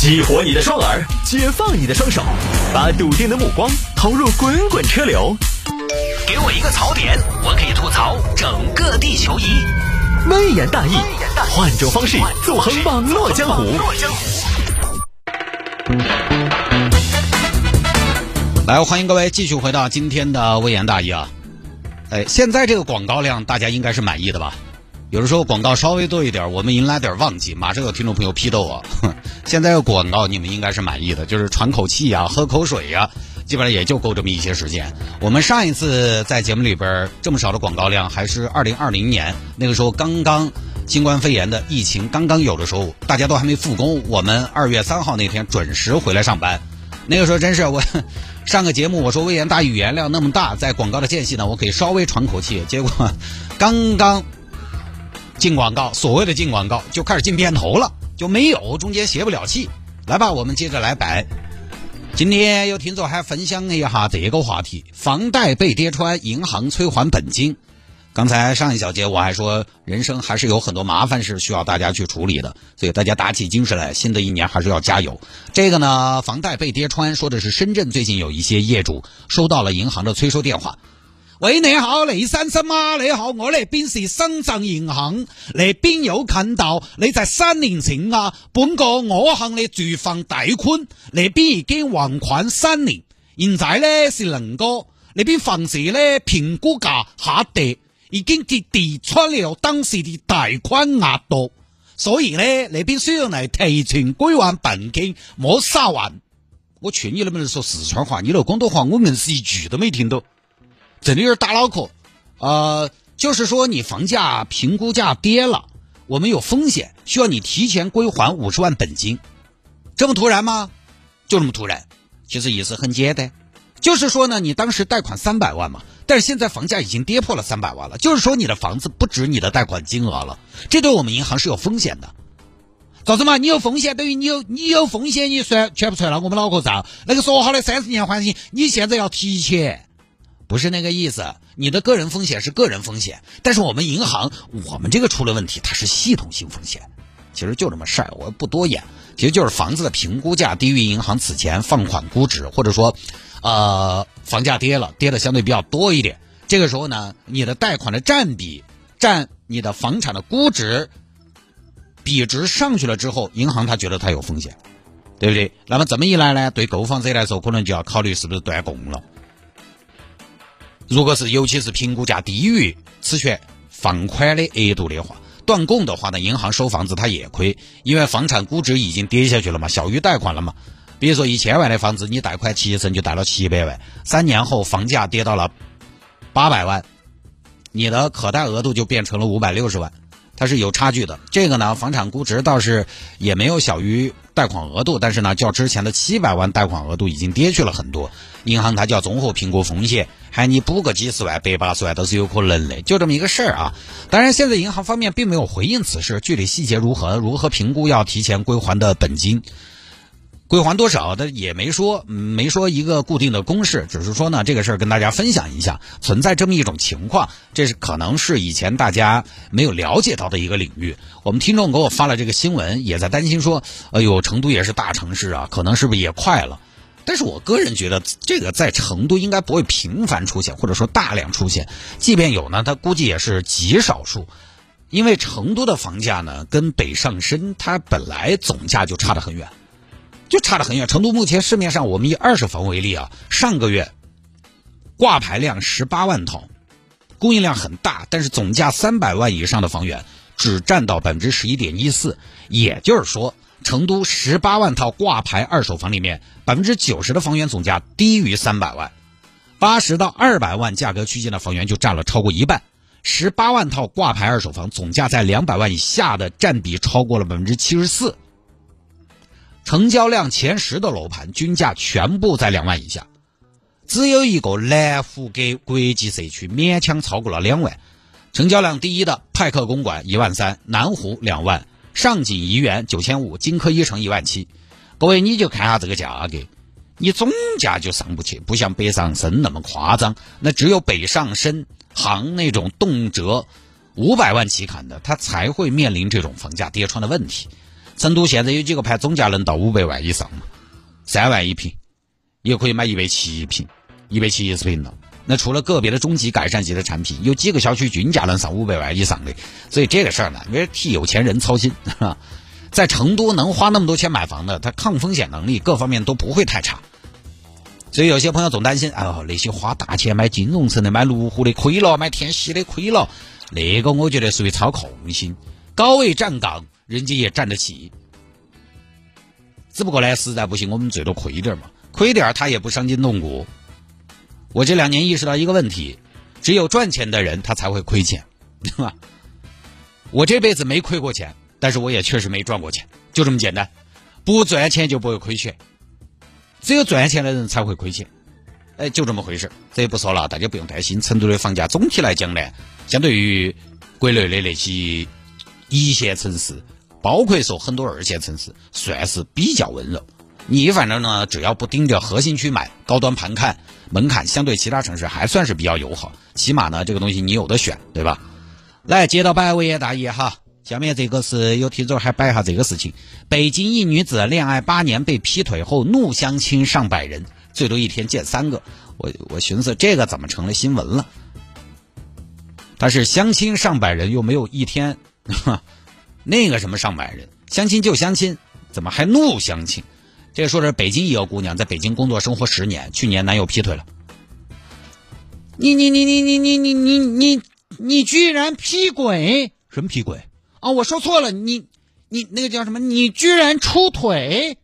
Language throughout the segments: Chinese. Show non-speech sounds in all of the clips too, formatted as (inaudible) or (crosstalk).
激活你的双耳，解放你的双手，把笃定的目光投入滚滚车流。给我一个槽点，我可以吐槽整个地球仪。微言大义，换种方式纵横网络江湖。来，欢迎各位继续回到今天的微言大义啊！哎，现在这个广告量大家应该是满意的吧？有的时候广告稍微多一点，我们迎来点旺季，马上有听众朋友批斗我。(laughs) 现在的广告你们应该是满意的，就是喘口气呀、喝口水呀，基本上也就够这么一些时间。我们上一次在节目里边这么少的广告量，还是二零二零年那个时候刚刚新冠肺炎的疫情刚刚有的时候，大家都还没复工，我们二月三号那天准时回来上班。那个时候真是我 (laughs) 上个节目我说微言大语言量那么大，在广告的间隙呢，我可以稍微喘口气，结果刚刚。进广告，所谓的进广告就开始进片头了，就没有中间歇不了气。来吧，我们接着来摆。今天有听众还分享了一下这个话题：房贷被跌穿，银行催还本金。刚才上一小节我还说，人生还是有很多麻烦事需要大家去处理的，所以大家打起精神来，新的一年还是要加油。这个呢，房贷被跌穿，说的是深圳最近有一些业主收到了银行的催收电话。喂，你好，李先生吗？你好，我呢边是深圳银行，你边有看到你在三年前啊，本个我向你住房贷款，你边已经还款三年，现在呢是能够你边房子呢评估价下跌，已经跌跌穿了当时的贷款额度，所以呢那边需要来提前归还本金，莫撒还。我劝你能不能说四川话？你那广东话我硬是一句都没听懂。真的有点打脑壳，呃，就是说你房价评估价跌了，我们有风险，需要你提前归还五十万本金，这么突然吗？就这么突然，其实意思很简单，就是说呢，你当时贷款三百万嘛，但是现在房价已经跌破了三百万了，就是说你的房子不值你的贷款金额了，这对我们银行是有风险的。咋子嘛？你有风险，等于你有你有风险，你算全部算到我们脑壳上。那个说好的三十年还清，你现在要提前。不是那个意思，你的个人风险是个人风险，但是我们银行，我们这个出了问题，它是系统性风险。其实就这么事儿，我不多言，其实就是房子的评估价低于银行此前放款估值，或者说，呃，房价跌了，跌的相对比较多一点。这个时候呢，你的贷款的占比占你的房产的估值比值上去了之后，银行他觉得它有风险，对不对？那么这么一来呢，对购房者来说，可能就要考虑是不是断供了。如果是尤其是评估价低于此权放款的额度的话，断供的话呢，银行收房子它也亏，因为房产估值已经跌下去了嘛，小于贷款了嘛。比如说一千万的房子，你贷款七成就贷了七百万，三年后房价跌到了八百万，你的可贷额度就变成了五百六十万。它是有差距的，这个呢，房产估值倒是也没有小于贷款额度，但是呢，较之前的七百万贷款额度已经跌去了很多。银行它叫综合评估风险，喊你补个几十万、百八十万都是有可能的，就这么一个事儿啊。当然，现在银行方面并没有回应此事，具体细节如何，如何评估要提前归还的本金。归还多少的也没说，没说一个固定的公式，只是说呢，这个事儿跟大家分享一下，存在这么一种情况，这是可能是以前大家没有了解到的一个领域。我们听众给我发了这个新闻，也在担心说，哎呦，成都也是大城市啊，可能是不是也快了？但是我个人觉得，这个在成都应该不会频繁出现，或者说大量出现，即便有呢，它估计也是极少数，因为成都的房价呢，跟北上深它本来总价就差得很远。就差得很远。成都目前市面上，我们以二手房为例啊，上个月挂牌量十八万套，供应量很大，但是总价三百万以上的房源只占到百分之十一点一四。也就是说，成都十八万套挂牌二手房里面，百分之九十的房源总价低于三百万，八十到二百万价格区间的房源就占了超过一半。十八万套挂牌二手房总价在两百万以下的占比超过了百分之七十四。成交量前十的楼盘均价全部在两万以下，只有一个南湖给国际社区勉强超过了两万。成交量第一的派克公馆一万三，南湖两万，上锦怡园九千五，金科一城一万七。各位你就看下这个价格，你总价就上不去，不像北上深那么夸张。那只有北上深行那种动辄五百万起砍的，他才会面临这种房价跌穿的问题。成都现在有几个盘总价能到五百万以上嘛？三万一平，也可以买一百七一平，一百七十平了。那除了个别的中级改善级的产品，有几个小区均价能上五百万以上的。所以这个事儿呢，也替有钱人操心。在成都能花那么多钱买房的，它抗风险能力各方面都不会太差。所以有些朋友总担心，哦，那些花大钱买金融城的、买麓湖的亏了，买天溪的亏了。那个我觉得属于操控性，高位站岗，人家也站得起。只不过呢，实在不行，我们最多亏点嘛，亏点他也不伤筋动骨。我这两年意识到一个问题，只有赚钱的人他才会亏钱，对吧？我这辈子没亏过钱，但是我也确实没赚过钱，就这么简单。不赚钱就不会亏钱，只有赚钱的人才会亏钱。哎，就这么回事。这也不说了，大家不用担心。成都的房价总体来讲呢。相对于国内的那些一线城市，包括说很多二线城市，算是比较温柔。你反正呢，只要不盯着核心区买，高端盘看，门槛相对其他城市还算是比较友好。起码呢，这个东西你有的选，对吧？来接到百威爷大爷哈，下面这个是有听众还摆一下这个事情：北京一女子恋爱八年被劈腿后怒相亲上百人，最多一天见三个。我我寻思这个怎么成了新闻了？但是相亲上百人，又没有一天，(laughs) 那个什么上百人，相亲就相亲，怎么还怒相亲？这说是北京一个姑娘，在北京工作生活十年，去年男友劈腿了。你你你你你你你你你你居然劈鬼？什么劈鬼？啊，我说错了，你你那个叫什么？你居然出腿？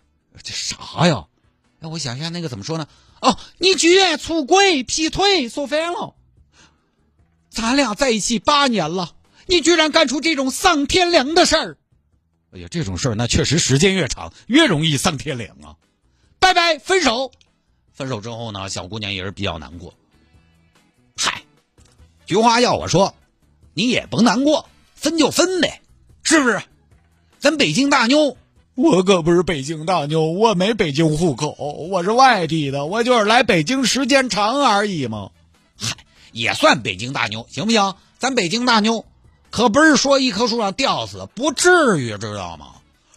这啥呀？哎，我想一下，那个怎么说呢？哦，你居然出轨劈腿，说反了。咱俩在一起八年了，你居然干出这种丧天良的事儿！哎呀，这种事儿那确实时间越长越容易丧天良啊！拜拜，分手。分手之后呢，小姑娘也是比较难过。嗨，菊花要我说，你也甭难过，分就分呗，是不是？咱北京大妞，我可不是北京大妞，我没北京户口，我是外地的，我就是来北京时间长而已嘛。嗨。也算北京大妞，行不行？咱北京大妞，可不是说一棵树上吊死，不至于，知道吗？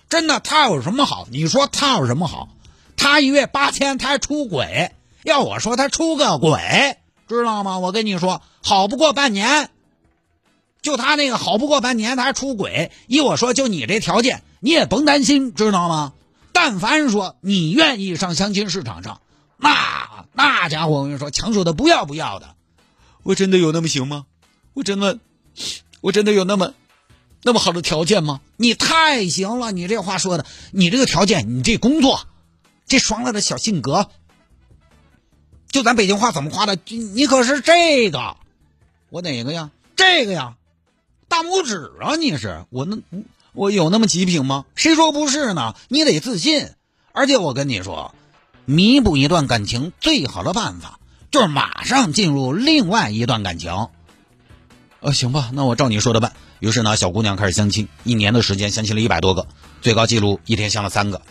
真的，他有什么好？你说他有什么好？他一月八千，他还出轨。要我说，他出个轨，知道吗？我跟你说，好不过半年。就他那个好不过半年，他还出轨。依我说，就你这条件，你也甭担心，知道吗？但凡说你愿意上相亲市场上，那那家伙，我跟你说，抢手的不要不要的。我真的有那么行吗？我真的，我真的有那么那么好的条件吗？你太行了！你这话说的，你这个条件，你这工作，这爽朗的小性格，就咱北京话怎么夸的？你可是这个，我哪个呀？这个呀，大拇指啊！你是我那我有那么极品吗？谁说不是呢？你得自信。而且我跟你说，弥补一段感情最好的办法。就是马上进入另外一段感情，呃，行吧，那我照你说的办。于是呢，小姑娘开始相亲，一年的时间相亲了一百多个，最高记录一天相了三个。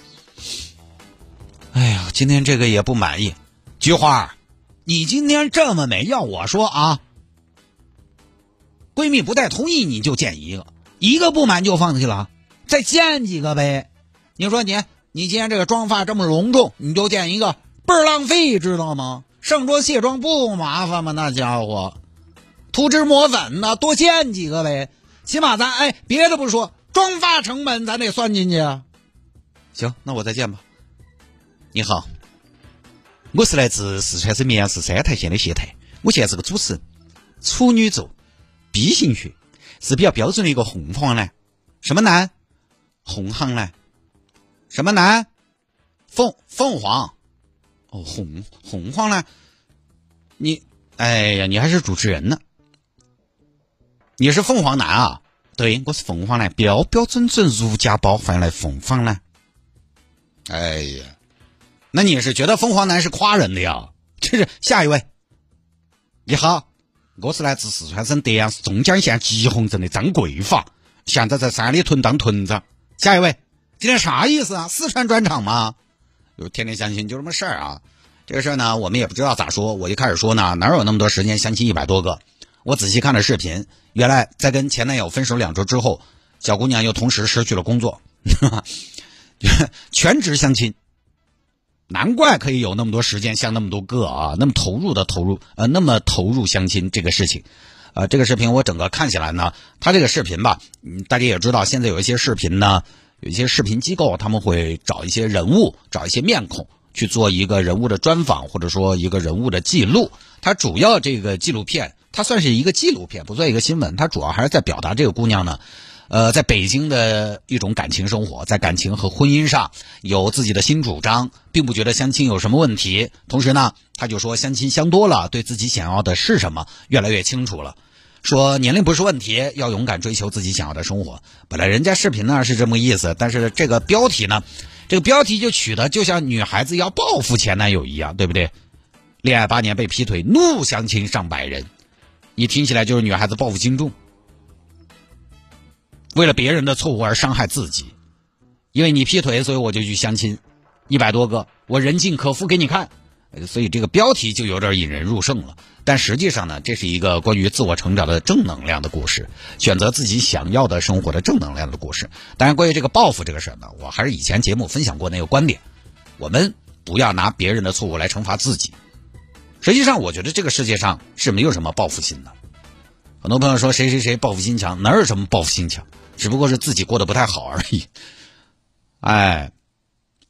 哎呀，今天这个也不满意。菊花，你今天这么美，要我说啊，闺蜜不带同意你就见一个，一个不满就放弃了，再见几个呗。你说你，你今天这个妆发这么隆重，你就见一个，倍儿浪费，知道吗？上桌卸妆不麻烦吗？那家伙，涂脂抹粉呢，多见几个呗。起码咱哎，别的不说，妆发成本咱得算进去啊。行，那我再见吧。你好，我是来自四川省绵阳市三台县的谢太，我现在是个主持人，处女座，B 型血，是比较标准的一个红黄男。什么男？红黄男。什么男？凤凤凰。哦，红红黄呢？你，哎呀，你还是主持人呢？你是凤凰男啊？对，我是凤凰男，标标准准如家宝，欢迎来凤凰男。哎呀，那你是觉得凤凰男是夸人的呀？(laughs) 这是下一位。你好，我是来自四川省德阳市中江县吉洪镇的张桂发，现在在三里屯当屯长。下一位，今天啥意思啊？四川专场吗？就天天相亲就这么事儿啊，这个事儿呢，我们也不知道咋说。我一开始说呢，哪有那么多时间相亲一百多个？我仔细看了视频，原来在跟前男友分手两周之后，小姑娘又同时失去了工作，(laughs) 全职相亲。难怪可以有那么多时间相那么多个啊，那么投入的投入，呃，那么投入相亲这个事情，呃，这个视频我整个看起来呢，他这个视频吧，大家也知道，现在有一些视频呢，有一些视频机构他们会找一些人物，找一些面孔去做一个人物的专访，或者说一个人物的记录。他主要这个纪录片，它算是一个纪录片，不算一个新闻，它主要还是在表达这个姑娘呢。呃，在北京的一种感情生活，在感情和婚姻上有自己的新主张，并不觉得相亲有什么问题。同时呢，他就说相亲相多了，对自己想要的是什么越来越清楚了。说年龄不是问题，要勇敢追求自己想要的生活。本来人家视频呢是这么个意思，但是这个标题呢，这个标题就取得就像女孩子要报复前男友一样，对不对？恋爱八年被劈腿，怒相亲上百人，你听起来就是女孩子报复心重。为了别人的错误而伤害自己，因为你劈腿，所以我就去相亲，一百多个，我人尽可夫给你看，所以这个标题就有点引人入胜了。但实际上呢，这是一个关于自我成长的正能量的故事，选择自己想要的生活的正能量的故事。当然，关于这个报复这个事儿呢，我还是以前节目分享过那个观点：我们不要拿别人的错误来惩罚自己。实际上，我觉得这个世界上是没有什么报复心的。很多朋友说谁谁谁报复心强，哪有什么报复心强？只不过是自己过得不太好而已，哎，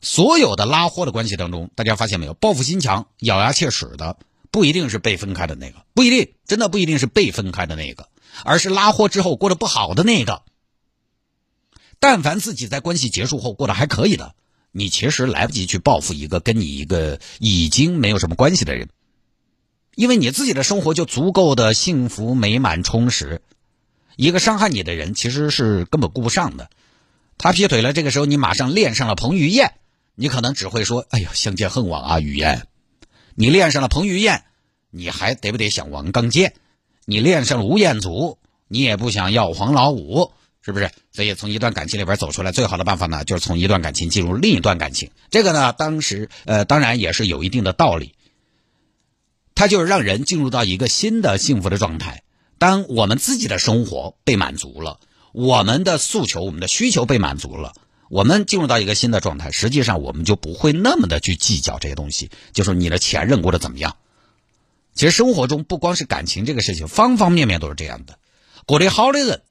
所有的拉货的关系当中，大家发现没有？报复心强、咬牙切齿的，不一定是被分开的那个，不一定，真的不一定是被分开的那个，而是拉货之后过得不好的那个。但凡自己在关系结束后过得还可以的，你其实来不及去报复一个跟你一个已经没有什么关系的人，因为你自己的生活就足够的幸福、美满、充实。一个伤害你的人，其实是根本顾不上的。他劈腿了，这个时候你马上恋上了彭于晏，你可能只会说：“哎呀，相见恨晚啊，于晏。”你恋上了彭于晏，你还得不得想王刚健？你恋上了吴彦祖，你也不想要黄老五，是不是？所以从一段感情里边走出来，最好的办法呢，就是从一段感情进入另一段感情。这个呢，当时呃，当然也是有一定的道理。它就是让人进入到一个新的幸福的状态。当我们自己的生活被满足了，我们的诉求、我们的需求被满足了，我们进入到一个新的状态，实际上我们就不会那么的去计较这些东西。就是你的前任过得怎么样？其实生活中不光是感情这个事情，方方面面都是这样的。过得好的人，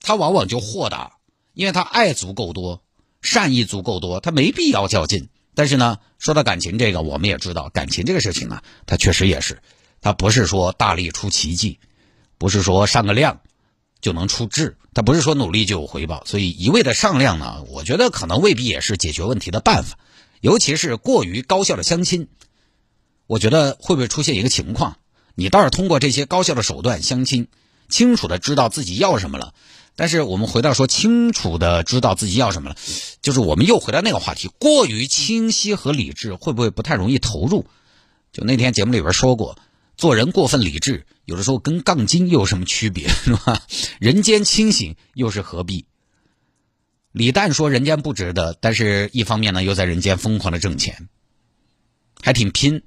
他往往就豁达，因为他爱足够多，善意足够多，他没必要较劲。但是呢，说到感情这个，我们也知道，感情这个事情呢，它确实也是，它不是说大力出奇迹。不是说上个量就能出质，它不是说努力就有回报，所以一味的上量呢，我觉得可能未必也是解决问题的办法。尤其是过于高效的相亲，我觉得会不会出现一个情况？你倒是通过这些高效的手段相亲，清楚的知道自己要什么了。但是我们回到说清楚的知道自己要什么了，就是我们又回到那个话题：过于清晰和理智会不会不太容易投入？就那天节目里边说过。做人过分理智，有的时候跟杠精又有什么区别，(laughs) 是吧？人间清醒又是何必？李诞说人间不值得，但是一方面呢，又在人间疯狂的挣钱，还挺拼。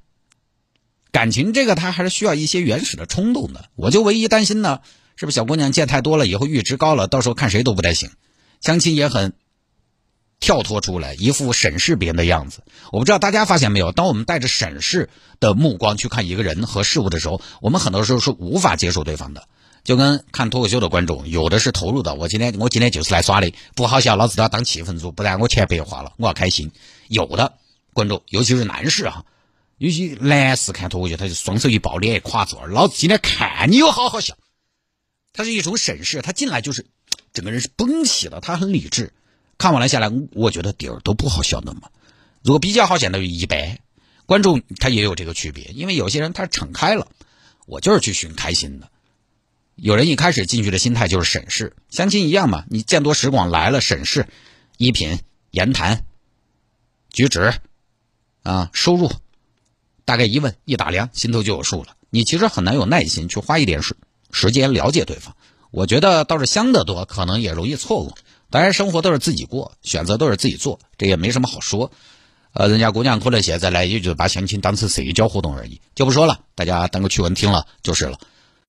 感情这个，他还是需要一些原始的冲动的。我就唯一担心呢，是不是小姑娘见太多了以后阈值高了，到时候看谁都不太行。相亲也很。跳脱出来，一副审视别人的样子。我不知道大家发现没有，当我们带着审视的目光去看一个人和事物的时候，我们很多时候是无法接受对方的。就跟看脱口秀的观众，有的是投入的。我今天我今天就是来耍的，不好笑，老子都要当气氛组，不然我钱白花了，我要开心。有的观众，尤其是男士啊，尤其男士看脱口秀，他就双手一抱，脸一垮坐，老子今天看你有好好笑。他是一种审视，他进来就是整个人是绷起了，他很理智。看完了下来，我觉得点儿都不好笑的嘛。如果比较好笑的，一般观众他也有这个区别，因为有些人他敞开了，我就是去寻开心的。有人一开始进去的心态就是审视，相亲一样嘛。你见多识广来了，审视衣品、言谈、举止啊，收入，大概一问一打量，心头就有数了。你其实很难有耐心去花一点时时间了解对方。我觉得倒是相的多，可能也容易错过。当然，生活都是自己过，选择都是自己做，这也没什么好说。呃，人家姑娘可能现在呢，也就把相亲当成社交活动而已，就不说了，大家当个趣闻听了就是了。